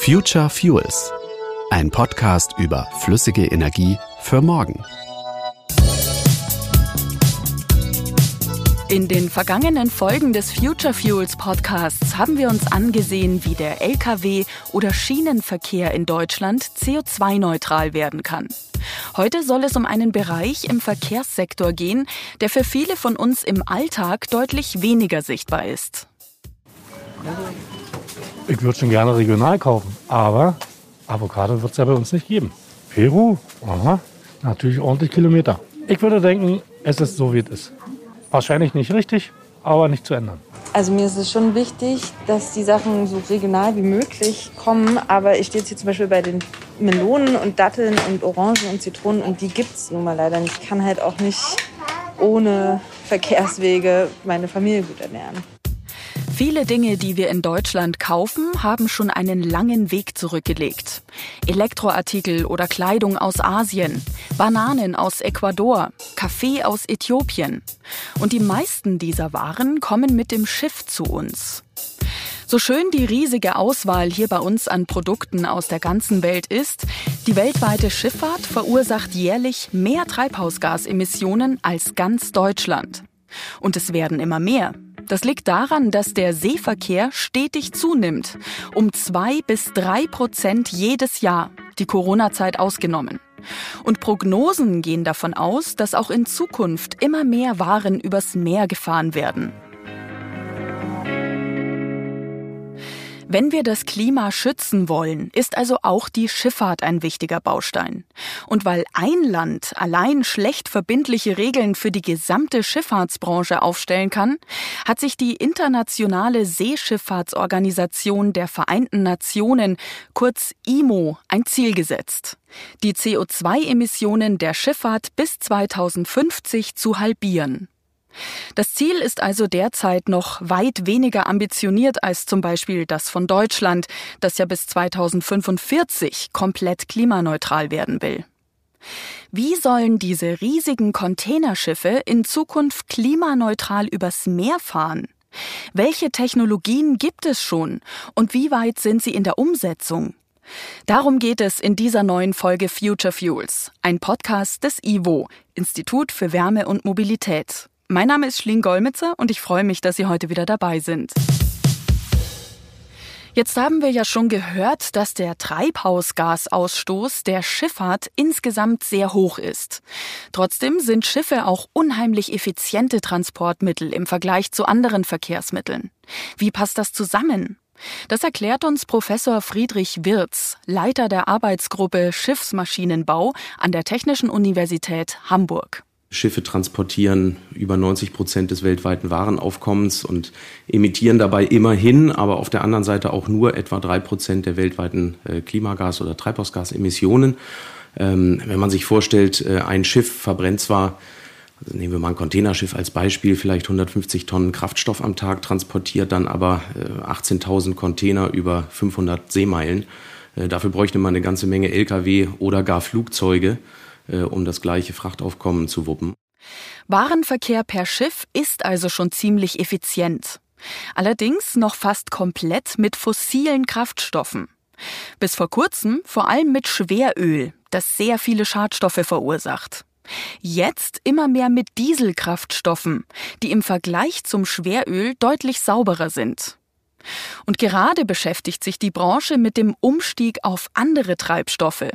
Future Fuels, ein Podcast über flüssige Energie für morgen. In den vergangenen Folgen des Future Fuels Podcasts haben wir uns angesehen, wie der Lkw- oder Schienenverkehr in Deutschland CO2-neutral werden kann. Heute soll es um einen Bereich im Verkehrssektor gehen, der für viele von uns im Alltag deutlich weniger sichtbar ist. Ich würde schon gerne regional kaufen, aber Avocado wird es ja bei uns nicht geben. Peru, aha, natürlich ordentlich Kilometer. Ich würde denken, es ist so, wie es ist. Wahrscheinlich nicht richtig, aber nicht zu ändern. Also mir ist es schon wichtig, dass die Sachen so regional wie möglich kommen. Aber ich stehe jetzt hier zum Beispiel bei den Melonen und Datteln und Orangen und Zitronen und die gibt es nun mal leider nicht. Ich kann halt auch nicht ohne Verkehrswege meine Familie gut ernähren. Viele Dinge, die wir in Deutschland kaufen, haben schon einen langen Weg zurückgelegt. Elektroartikel oder Kleidung aus Asien, Bananen aus Ecuador, Kaffee aus Äthiopien. Und die meisten dieser Waren kommen mit dem Schiff zu uns. So schön die riesige Auswahl hier bei uns an Produkten aus der ganzen Welt ist, die weltweite Schifffahrt verursacht jährlich mehr Treibhausgasemissionen als ganz Deutschland. Und es werden immer mehr. Das liegt daran, dass der Seeverkehr stetig zunimmt. Um zwei bis drei Prozent jedes Jahr, die Corona-Zeit ausgenommen. Und Prognosen gehen davon aus, dass auch in Zukunft immer mehr Waren übers Meer gefahren werden. Wenn wir das Klima schützen wollen, ist also auch die Schifffahrt ein wichtiger Baustein. Und weil ein Land allein schlecht verbindliche Regeln für die gesamte Schifffahrtsbranche aufstellen kann, hat sich die Internationale Seeschifffahrtsorganisation der Vereinten Nationen, kurz IMO, ein Ziel gesetzt. Die CO2-Emissionen der Schifffahrt bis 2050 zu halbieren. Das Ziel ist also derzeit noch weit weniger ambitioniert als zum Beispiel das von Deutschland, das ja bis 2045 komplett klimaneutral werden will. Wie sollen diese riesigen Containerschiffe in Zukunft klimaneutral übers Meer fahren? Welche Technologien gibt es schon und wie weit sind sie in der Umsetzung? Darum geht es in dieser neuen Folge Future Fuels, ein Podcast des IWO, Institut für Wärme und Mobilität. Mein Name ist Schling Golmitzer und ich freue mich, dass Sie heute wieder dabei sind. Jetzt haben wir ja schon gehört, dass der Treibhausgasausstoß der Schifffahrt insgesamt sehr hoch ist. Trotzdem sind Schiffe auch unheimlich effiziente Transportmittel im Vergleich zu anderen Verkehrsmitteln. Wie passt das zusammen? Das erklärt uns Professor Friedrich Wirz, Leiter der Arbeitsgruppe Schiffsmaschinenbau an der Technischen Universität Hamburg. Schiffe transportieren über 90 Prozent des weltweiten Warenaufkommens und emittieren dabei immerhin, aber auf der anderen Seite auch nur etwa drei Prozent der weltweiten äh, Klimagas- oder Treibhausgasemissionen. Ähm, wenn man sich vorstellt, äh, ein Schiff verbrennt zwar, also nehmen wir mal ein Containerschiff als Beispiel, vielleicht 150 Tonnen Kraftstoff am Tag, transportiert dann aber 18.000 äh, Container über 500 Seemeilen. Dafür bräuchte man eine ganze Menge Lkw oder gar Flugzeuge um das gleiche Frachtaufkommen zu wuppen. Warenverkehr per Schiff ist also schon ziemlich effizient. Allerdings noch fast komplett mit fossilen Kraftstoffen. Bis vor kurzem vor allem mit Schweröl, das sehr viele Schadstoffe verursacht. Jetzt immer mehr mit Dieselkraftstoffen, die im Vergleich zum Schweröl deutlich sauberer sind. Und gerade beschäftigt sich die Branche mit dem Umstieg auf andere Treibstoffe,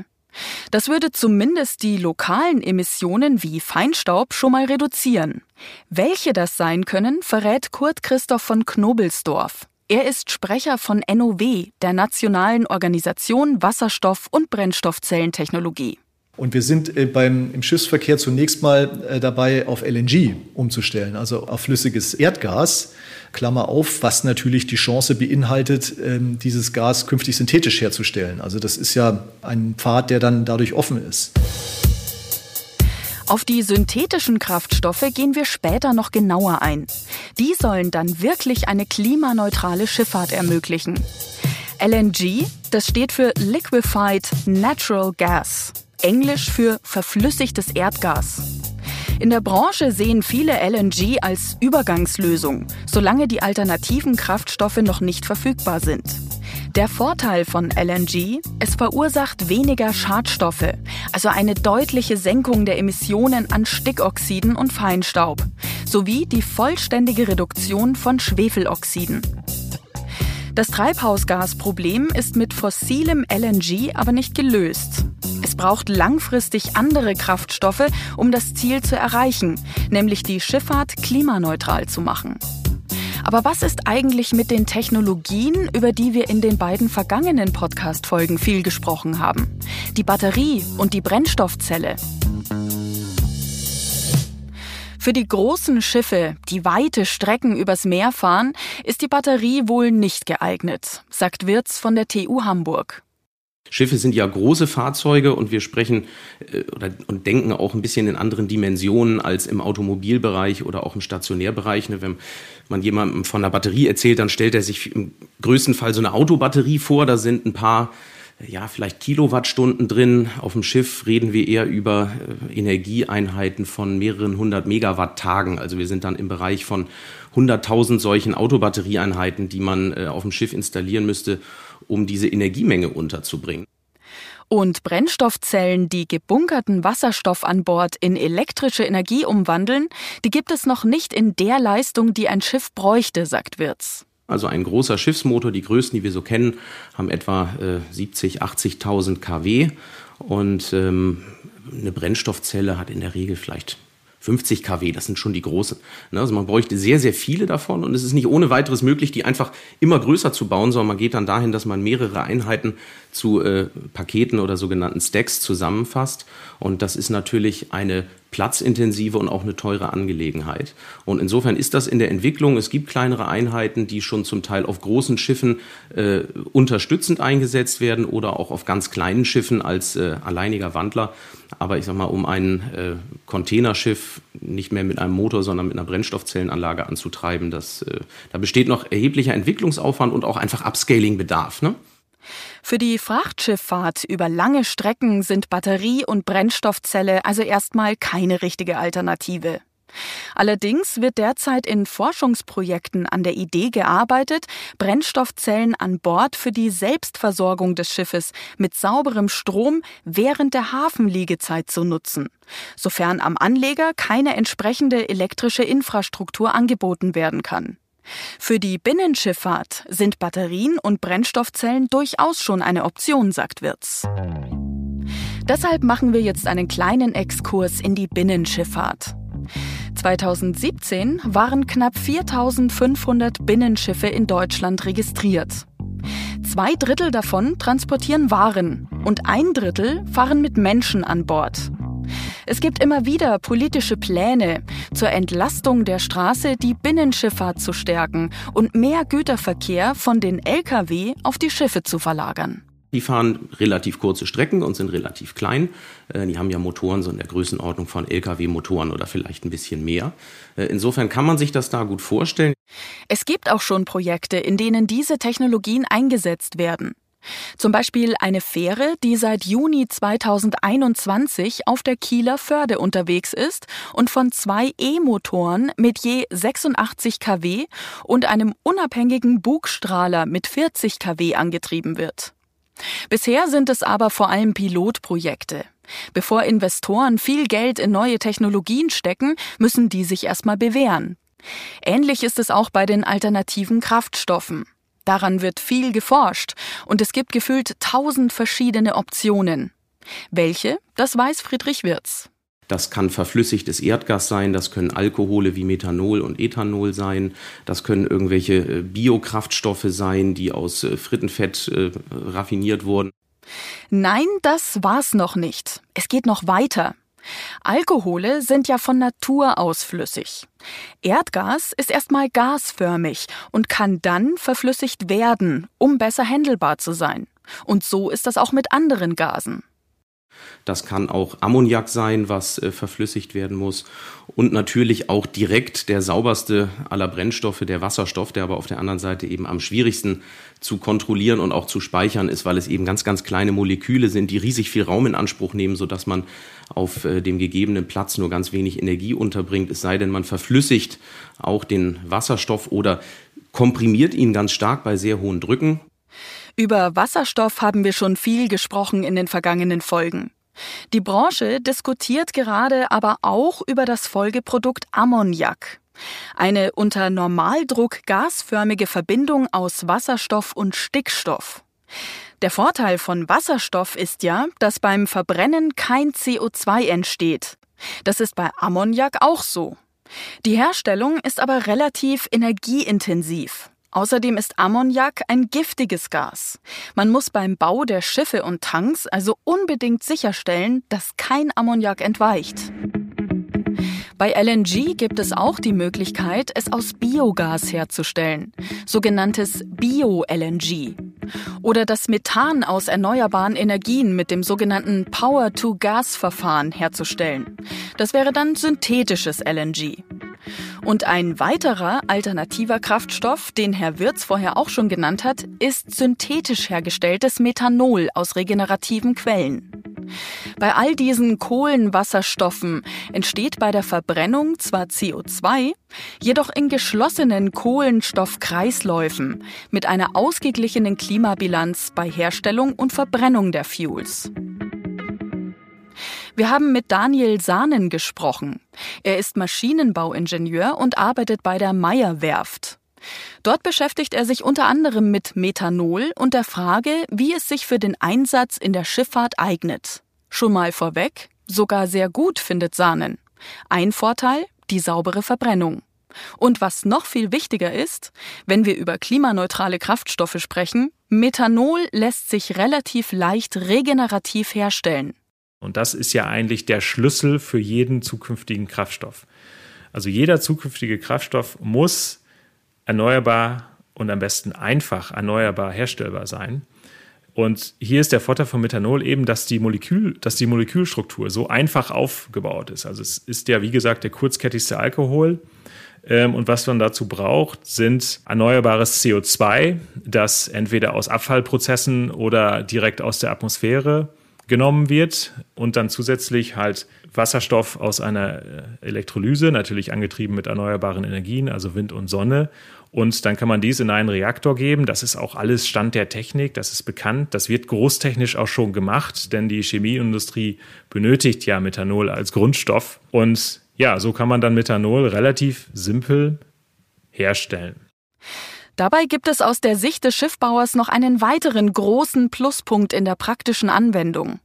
das würde zumindest die lokalen Emissionen wie Feinstaub schon mal reduzieren. Welche das sein können, verrät Kurt Christoph von Knobelsdorf. Er ist Sprecher von NOW, der Nationalen Organisation Wasserstoff- und Brennstoffzellentechnologie. Und wir sind äh, beim, im Schiffsverkehr zunächst mal äh, dabei, auf LNG umzustellen, also auf flüssiges Erdgas. Klammer auf, was natürlich die Chance beinhaltet, ähm, dieses Gas künftig synthetisch herzustellen. Also das ist ja ein Pfad, der dann dadurch offen ist. Auf die synthetischen Kraftstoffe gehen wir später noch genauer ein. Die sollen dann wirklich eine klimaneutrale Schifffahrt ermöglichen. LNG, das steht für Liquefied Natural Gas. Englisch für verflüssigtes Erdgas. In der Branche sehen viele LNG als Übergangslösung, solange die alternativen Kraftstoffe noch nicht verfügbar sind. Der Vorteil von LNG, es verursacht weniger Schadstoffe, also eine deutliche Senkung der Emissionen an Stickoxiden und Feinstaub, sowie die vollständige Reduktion von Schwefeloxiden. Das Treibhausgasproblem ist mit fossilem LNG aber nicht gelöst. Es braucht langfristig andere Kraftstoffe, um das Ziel zu erreichen, nämlich die Schifffahrt klimaneutral zu machen. Aber was ist eigentlich mit den Technologien, über die wir in den beiden vergangenen Podcast-Folgen viel gesprochen haben? Die Batterie und die Brennstoffzelle. Für die großen Schiffe, die weite Strecken übers Meer fahren, ist die Batterie wohl nicht geeignet, sagt Wirz von der TU Hamburg. Schiffe sind ja große Fahrzeuge und wir sprechen äh, oder, und denken auch ein bisschen in anderen Dimensionen als im Automobilbereich oder auch im Stationärbereich. Ne? Wenn man jemandem von einer Batterie erzählt, dann stellt er sich im größten Fall so eine Autobatterie vor. Da sind ein paar ja, vielleicht Kilowattstunden drin. Auf dem Schiff reden wir eher über äh, Energieeinheiten von mehreren hundert Megawatt-Tagen. Also wir sind dann im Bereich von 100.000 solchen Autobatterieeinheiten, die man äh, auf dem Schiff installieren müsste, um diese Energiemenge unterzubringen. Und Brennstoffzellen, die gebunkerten Wasserstoff an Bord in elektrische Energie umwandeln, die gibt es noch nicht in der Leistung, die ein Schiff bräuchte, sagt Wirz. Also ein großer Schiffsmotor, die größten, die wir so kennen, haben etwa äh, 70, 80.000 kW und ähm, eine Brennstoffzelle hat in der Regel vielleicht 50 kW, das sind schon die großen. Ne, also man bräuchte sehr, sehr viele davon. Und es ist nicht ohne weiteres möglich, die einfach immer größer zu bauen, sondern man geht dann dahin, dass man mehrere Einheiten zu äh, Paketen oder sogenannten Stacks zusammenfasst. Und das ist natürlich eine platzintensive und auch eine teure Angelegenheit. Und insofern ist das in der Entwicklung. Es gibt kleinere Einheiten, die schon zum Teil auf großen Schiffen äh, unterstützend eingesetzt werden oder auch auf ganz kleinen Schiffen als äh, alleiniger Wandler. Aber ich sag mal, um ein äh, Containerschiff nicht mehr mit einem Motor, sondern mit einer Brennstoffzellenanlage anzutreiben, das, äh, da besteht noch erheblicher Entwicklungsaufwand und auch einfach Upscaling-Bedarf. Ne? Für die Frachtschifffahrt über lange Strecken sind Batterie und Brennstoffzelle also erstmal keine richtige Alternative. Allerdings wird derzeit in Forschungsprojekten an der Idee gearbeitet, Brennstoffzellen an Bord für die Selbstversorgung des Schiffes mit sauberem Strom während der Hafenliegezeit zu nutzen, sofern am Anleger keine entsprechende elektrische Infrastruktur angeboten werden kann. Für die Binnenschifffahrt sind Batterien und Brennstoffzellen durchaus schon eine Option, sagt Wirz. Deshalb machen wir jetzt einen kleinen Exkurs in die Binnenschifffahrt. 2017 waren knapp 4500 Binnenschiffe in Deutschland registriert. Zwei Drittel davon transportieren Waren und ein Drittel fahren mit Menschen an Bord. Es gibt immer wieder politische Pläne zur Entlastung der Straße, die Binnenschifffahrt zu stärken und mehr Güterverkehr von den Lkw auf die Schiffe zu verlagern. Die fahren relativ kurze Strecken und sind relativ klein. Äh, die haben ja Motoren so in der Größenordnung von Lkw-Motoren oder vielleicht ein bisschen mehr. Äh, insofern kann man sich das da gut vorstellen. Es gibt auch schon Projekte, in denen diese Technologien eingesetzt werden. Zum Beispiel eine Fähre, die seit Juni 2021 auf der Kieler Förde unterwegs ist und von zwei E-Motoren mit je 86 kW und einem unabhängigen Bugstrahler mit 40 kW angetrieben wird. Bisher sind es aber vor allem Pilotprojekte. Bevor Investoren viel Geld in neue Technologien stecken, müssen die sich erstmal bewähren. Ähnlich ist es auch bei den alternativen Kraftstoffen. Daran wird viel geforscht und es gibt gefühlt tausend verschiedene Optionen. Welche? Das weiß Friedrich Wirz. Das kann verflüssigtes Erdgas sein, das können Alkohole wie Methanol und Ethanol sein, das können irgendwelche äh, Biokraftstoffe sein, die aus äh, Frittenfett äh, raffiniert wurden. Nein, das war's noch nicht. Es geht noch weiter. Alkohole sind ja von Natur aus flüssig. Erdgas ist erstmal gasförmig und kann dann verflüssigt werden, um besser händelbar zu sein. Und so ist das auch mit anderen Gasen. Das kann auch Ammoniak sein, was äh, verflüssigt werden muss. Und natürlich auch direkt der sauberste aller Brennstoffe, der Wasserstoff, der aber auf der anderen Seite eben am schwierigsten zu kontrollieren und auch zu speichern ist, weil es eben ganz, ganz kleine Moleküle sind, die riesig viel Raum in Anspruch nehmen, sodass man auf äh, dem gegebenen Platz nur ganz wenig Energie unterbringt. Es sei denn, man verflüssigt auch den Wasserstoff oder komprimiert ihn ganz stark bei sehr hohen Drücken. Über Wasserstoff haben wir schon viel gesprochen in den vergangenen Folgen. Die Branche diskutiert gerade aber auch über das Folgeprodukt Ammoniak. Eine unter Normaldruck gasförmige Verbindung aus Wasserstoff und Stickstoff. Der Vorteil von Wasserstoff ist ja, dass beim Verbrennen kein CO2 entsteht. Das ist bei Ammoniak auch so. Die Herstellung ist aber relativ energieintensiv. Außerdem ist Ammoniak ein giftiges Gas. Man muss beim Bau der Schiffe und Tanks also unbedingt sicherstellen, dass kein Ammoniak entweicht. Bei LNG gibt es auch die Möglichkeit, es aus Biogas herzustellen, sogenanntes Bio-LNG. Oder das Methan aus erneuerbaren Energien mit dem sogenannten Power-to-Gas-Verfahren herzustellen. Das wäre dann synthetisches LNG. Und ein weiterer alternativer Kraftstoff, den Herr Wirz vorher auch schon genannt hat, ist synthetisch hergestelltes Methanol aus regenerativen Quellen. Bei all diesen Kohlenwasserstoffen entsteht bei der Verbrennung zwar CO2, jedoch in geschlossenen Kohlenstoffkreisläufen mit einer ausgeglichenen Klimabilanz bei Herstellung und Verbrennung der Fuels. Wir haben mit Daniel Sahnen gesprochen. Er ist Maschinenbauingenieur und arbeitet bei der Meyer Werft. Dort beschäftigt er sich unter anderem mit Methanol und der Frage, wie es sich für den Einsatz in der Schifffahrt eignet. Schon mal vorweg, sogar sehr gut findet Sahnen. Ein Vorteil, die saubere Verbrennung. Und was noch viel wichtiger ist, wenn wir über klimaneutrale Kraftstoffe sprechen, Methanol lässt sich relativ leicht regenerativ herstellen. Und das ist ja eigentlich der Schlüssel für jeden zukünftigen Kraftstoff. Also jeder zukünftige Kraftstoff muss erneuerbar und am besten einfach erneuerbar herstellbar sein. Und hier ist der Vorteil von Methanol eben, dass die, Molekül, dass die Molekülstruktur so einfach aufgebaut ist. Also es ist ja, wie gesagt, der kurzkettigste Alkohol. Ähm, und was man dazu braucht, sind erneuerbares CO2, das entweder aus Abfallprozessen oder direkt aus der Atmosphäre genommen wird und dann zusätzlich halt Wasserstoff aus einer äh, Elektrolyse, natürlich angetrieben mit erneuerbaren Energien, also Wind und Sonne. Und dann kann man dies in einen Reaktor geben. Das ist auch alles Stand der Technik, das ist bekannt. Das wird großtechnisch auch schon gemacht, denn die Chemieindustrie benötigt ja Methanol als Grundstoff. Und ja, so kann man dann Methanol relativ simpel herstellen. Dabei gibt es aus der Sicht des Schiffbauers noch einen weiteren großen Pluspunkt in der praktischen Anwendung.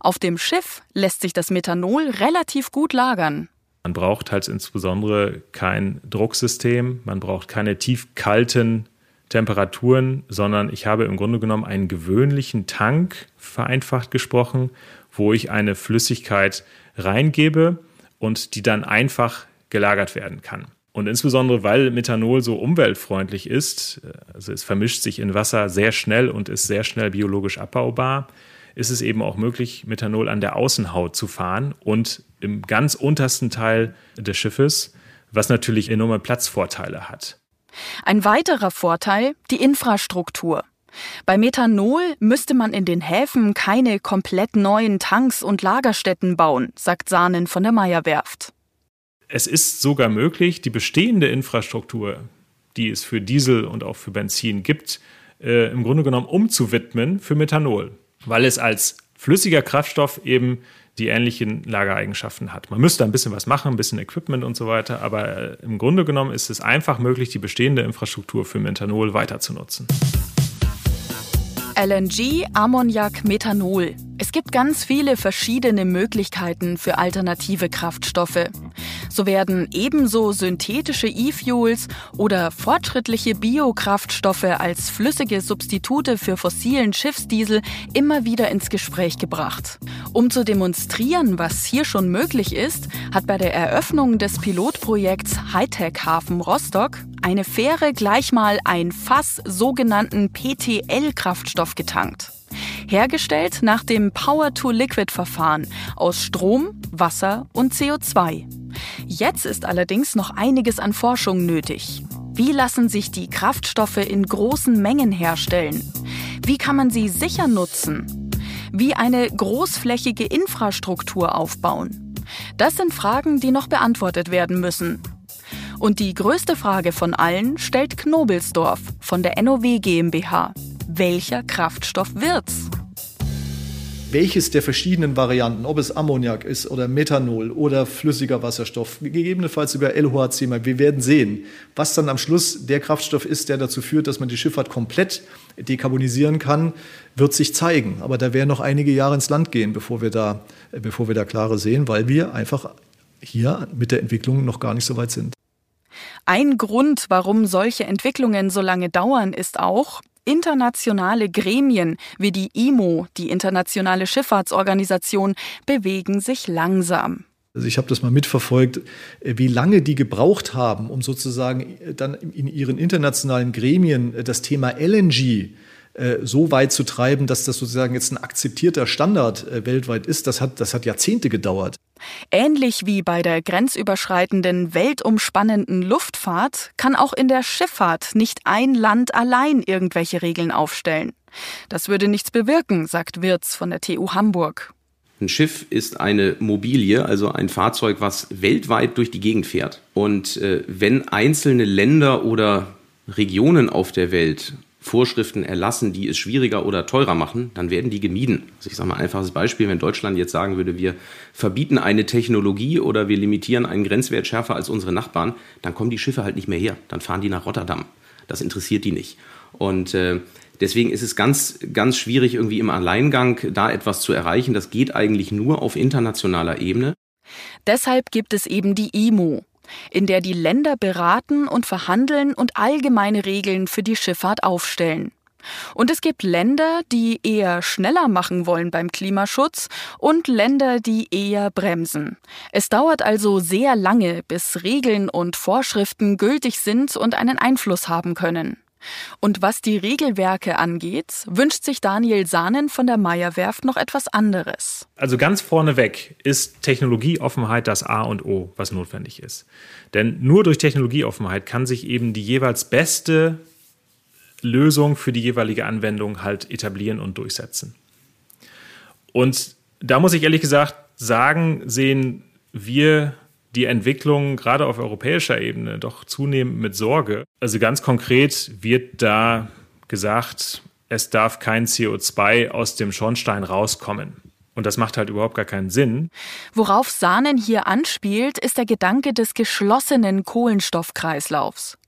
Auf dem Schiff lässt sich das Methanol relativ gut lagern. Man braucht halt insbesondere kein Drucksystem, man braucht keine tiefkalten Temperaturen, sondern ich habe im Grunde genommen einen gewöhnlichen Tank, vereinfacht gesprochen, wo ich eine Flüssigkeit reingebe und die dann einfach gelagert werden kann. Und insbesondere, weil Methanol so umweltfreundlich ist, also es vermischt sich in Wasser sehr schnell und ist sehr schnell biologisch abbaubar, ist es eben auch möglich, Methanol an der Außenhaut zu fahren und im ganz untersten Teil des Schiffes, was natürlich enorme Platzvorteile hat. Ein weiterer Vorteil, die Infrastruktur. Bei Methanol müsste man in den Häfen keine komplett neuen Tanks und Lagerstätten bauen, sagt Sahnen von der Meyerwerft es ist sogar möglich, die bestehende Infrastruktur, die es für Diesel und auch für Benzin gibt, äh, im Grunde genommen umzuwidmen für Methanol, weil es als flüssiger Kraftstoff eben die ähnlichen Lagereigenschaften hat. Man müsste ein bisschen was machen, ein bisschen Equipment und so weiter, aber äh, im Grunde genommen ist es einfach möglich, die bestehende Infrastruktur für Methanol weiter zu nutzen. LNG, Ammoniak, Methanol. Es gibt ganz viele verschiedene Möglichkeiten für alternative Kraftstoffe. So werden ebenso synthetische E-Fuels oder fortschrittliche Biokraftstoffe als flüssige Substitute für fossilen Schiffsdiesel immer wieder ins Gespräch gebracht. Um zu demonstrieren, was hier schon möglich ist, hat bei der Eröffnung des Pilotprojekts Hightech Hafen Rostock eine Fähre gleich mal ein Fass sogenannten PTL-Kraftstoff getankt. Hergestellt nach dem Power-to-Liquid-Verfahren aus Strom, Wasser und CO2. Jetzt ist allerdings noch einiges an Forschung nötig. Wie lassen sich die Kraftstoffe in großen Mengen herstellen? Wie kann man sie sicher nutzen? Wie eine großflächige Infrastruktur aufbauen? Das sind Fragen, die noch beantwortet werden müssen. Und die größte Frage von allen stellt Knobelsdorf von der NOW GmbH. Welcher Kraftstoff wird's? Welches der verschiedenen Varianten, ob es Ammoniak ist oder Methanol oder flüssiger Wasserstoff, gegebenenfalls sogar LOHC, wir werden sehen, was dann am Schluss der Kraftstoff ist, der dazu führt, dass man die Schifffahrt komplett dekarbonisieren kann, wird sich zeigen. Aber da werden noch einige Jahre ins Land gehen, bevor wir da, bevor wir da klare sehen, weil wir einfach hier mit der Entwicklung noch gar nicht so weit sind. Ein Grund, warum solche Entwicklungen so lange dauern, ist auch, Internationale Gremien wie die IMO, die Internationale Schifffahrtsorganisation, bewegen sich langsam. Also ich habe das mal mitverfolgt, äh, wie lange die gebraucht haben, um sozusagen äh, dann in ihren internationalen Gremien äh, das Thema LNG so weit zu treiben, dass das sozusagen jetzt ein akzeptierter Standard weltweit ist. Das hat, das hat Jahrzehnte gedauert. Ähnlich wie bei der grenzüberschreitenden, weltumspannenden Luftfahrt kann auch in der Schifffahrt nicht ein Land allein irgendwelche Regeln aufstellen. Das würde nichts bewirken, sagt Wirz von der TU Hamburg. Ein Schiff ist eine Mobilie, also ein Fahrzeug, was weltweit durch die Gegend fährt. Und äh, wenn einzelne Länder oder Regionen auf der Welt Vorschriften erlassen, die es schwieriger oder teurer machen, dann werden die gemieden. Also ich sage mal ein einfaches Beispiel, wenn Deutschland jetzt sagen würde, wir verbieten eine Technologie oder wir limitieren einen Grenzwert schärfer als unsere Nachbarn, dann kommen die Schiffe halt nicht mehr her, dann fahren die nach Rotterdam. Das interessiert die nicht. Und äh, deswegen ist es ganz, ganz schwierig, irgendwie im Alleingang da etwas zu erreichen. Das geht eigentlich nur auf internationaler Ebene. Deshalb gibt es eben die IMO, in der die Länder beraten und verhandeln und allgemeine Regeln für die Schifffahrt aufstellen. Und es gibt Länder, die eher schneller machen wollen beim Klimaschutz und Länder, die eher bremsen. Es dauert also sehr lange, bis Regeln und Vorschriften gültig sind und einen Einfluss haben können. Und was die Regelwerke angeht, wünscht sich Daniel Sahnen von der Meyer-Werft noch etwas anderes. Also ganz vorneweg ist Technologieoffenheit das A und O, was notwendig ist. Denn nur durch Technologieoffenheit kann sich eben die jeweils beste Lösung für die jeweilige Anwendung halt etablieren und durchsetzen. Und da muss ich ehrlich gesagt sagen, sehen wir die Entwicklung gerade auf europäischer Ebene doch zunehmend mit Sorge. Also ganz konkret wird da gesagt, es darf kein CO2 aus dem Schornstein rauskommen. Und das macht halt überhaupt gar keinen Sinn. Worauf Sahnen hier anspielt, ist der Gedanke des geschlossenen Kohlenstoffkreislaufs.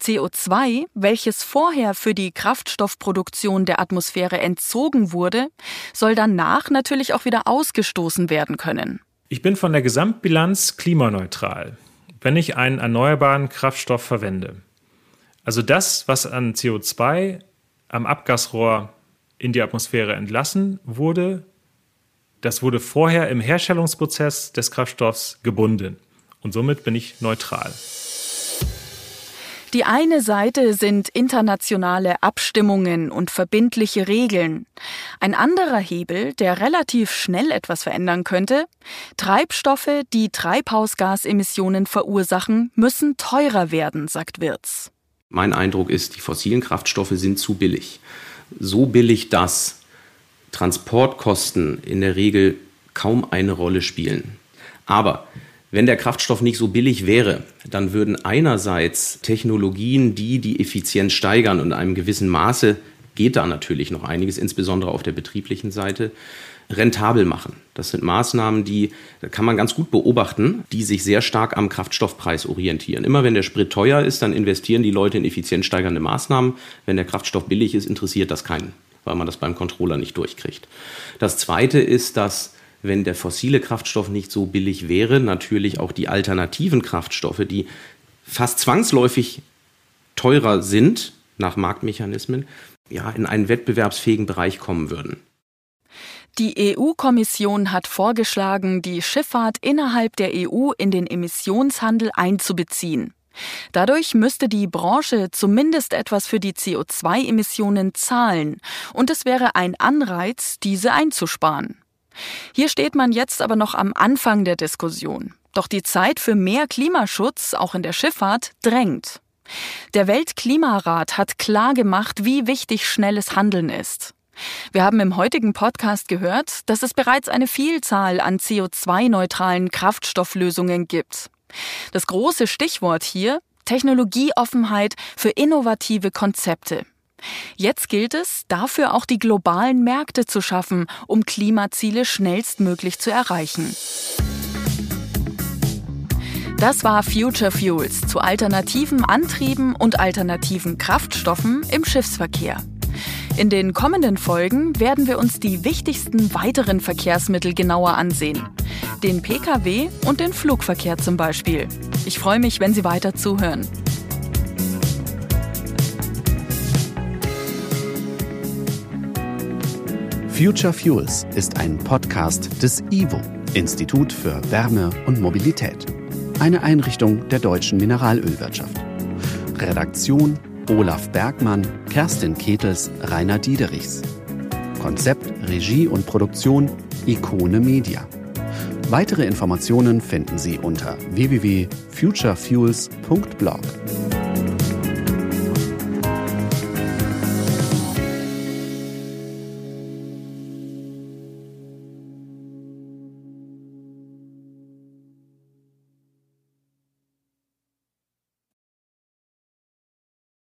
CO2, welches vorher für die Kraftstoffproduktion der Atmosphäre entzogen wurde, soll danach natürlich auch wieder ausgestoßen werden können. Ich bin von der Gesamtbilanz klimaneutral, wenn ich einen erneuerbaren Kraftstoff verwende. Also das, was an CO2 am Abgasrohr in die Atmosphäre entlassen wurde, das wurde vorher im Herstellungsprozess des Kraftstoffs gebunden. Und somit bin ich neutral. Die eine Seite sind internationale Abstimmungen und verbindliche Regeln. Ein anderer Hebel, der relativ schnell etwas verändern könnte, Treibstoffe, die Treibhausgasemissionen verursachen, müssen teurer werden, sagt Wirz. Mein Eindruck ist, die fossilen Kraftstoffe sind zu billig. So billig, dass Transportkosten in der Regel kaum eine Rolle spielen. Aber wenn der Kraftstoff nicht so billig wäre, dann würden einerseits Technologien, die die Effizienz steigern und in einem gewissen Maße geht da natürlich noch einiges, insbesondere auf der betrieblichen Seite, rentabel machen. Das sind Maßnahmen, die kann man ganz gut beobachten, die sich sehr stark am Kraftstoffpreis orientieren. Immer wenn der Sprit teuer ist, dann investieren die Leute in effizienzsteigernde Maßnahmen. Wenn der Kraftstoff billig ist, interessiert das keinen, weil man das beim Controller nicht durchkriegt. Das zweite ist, dass wenn der fossile Kraftstoff nicht so billig wäre, natürlich auch die alternativen Kraftstoffe, die fast zwangsläufig teurer sind nach Marktmechanismen, ja, in einen wettbewerbsfähigen Bereich kommen würden. Die EU-Kommission hat vorgeschlagen, die Schifffahrt innerhalb der EU in den Emissionshandel einzubeziehen. Dadurch müsste die Branche zumindest etwas für die CO2-Emissionen zahlen, und es wäre ein Anreiz, diese einzusparen. Hier steht man jetzt aber noch am Anfang der Diskussion. Doch die Zeit für mehr Klimaschutz, auch in der Schifffahrt, drängt. Der Weltklimarat hat klar gemacht, wie wichtig schnelles Handeln ist. Wir haben im heutigen Podcast gehört, dass es bereits eine Vielzahl an CO2-neutralen Kraftstofflösungen gibt. Das große Stichwort hier Technologieoffenheit für innovative Konzepte. Jetzt gilt es, dafür auch die globalen Märkte zu schaffen, um Klimaziele schnellstmöglich zu erreichen. Das war Future Fuels zu alternativen Antrieben und alternativen Kraftstoffen im Schiffsverkehr. In den kommenden Folgen werden wir uns die wichtigsten weiteren Verkehrsmittel genauer ansehen. Den Pkw und den Flugverkehr zum Beispiel. Ich freue mich, wenn Sie weiter zuhören. Future Fuels ist ein Podcast des IWO, Institut für Wärme und Mobilität. Eine Einrichtung der deutschen Mineralölwirtschaft. Redaktion Olaf Bergmann, Kerstin Ketels, Rainer Diederichs. Konzept, Regie und Produktion Ikone Media. Weitere Informationen finden Sie unter www.futurefuels.blog.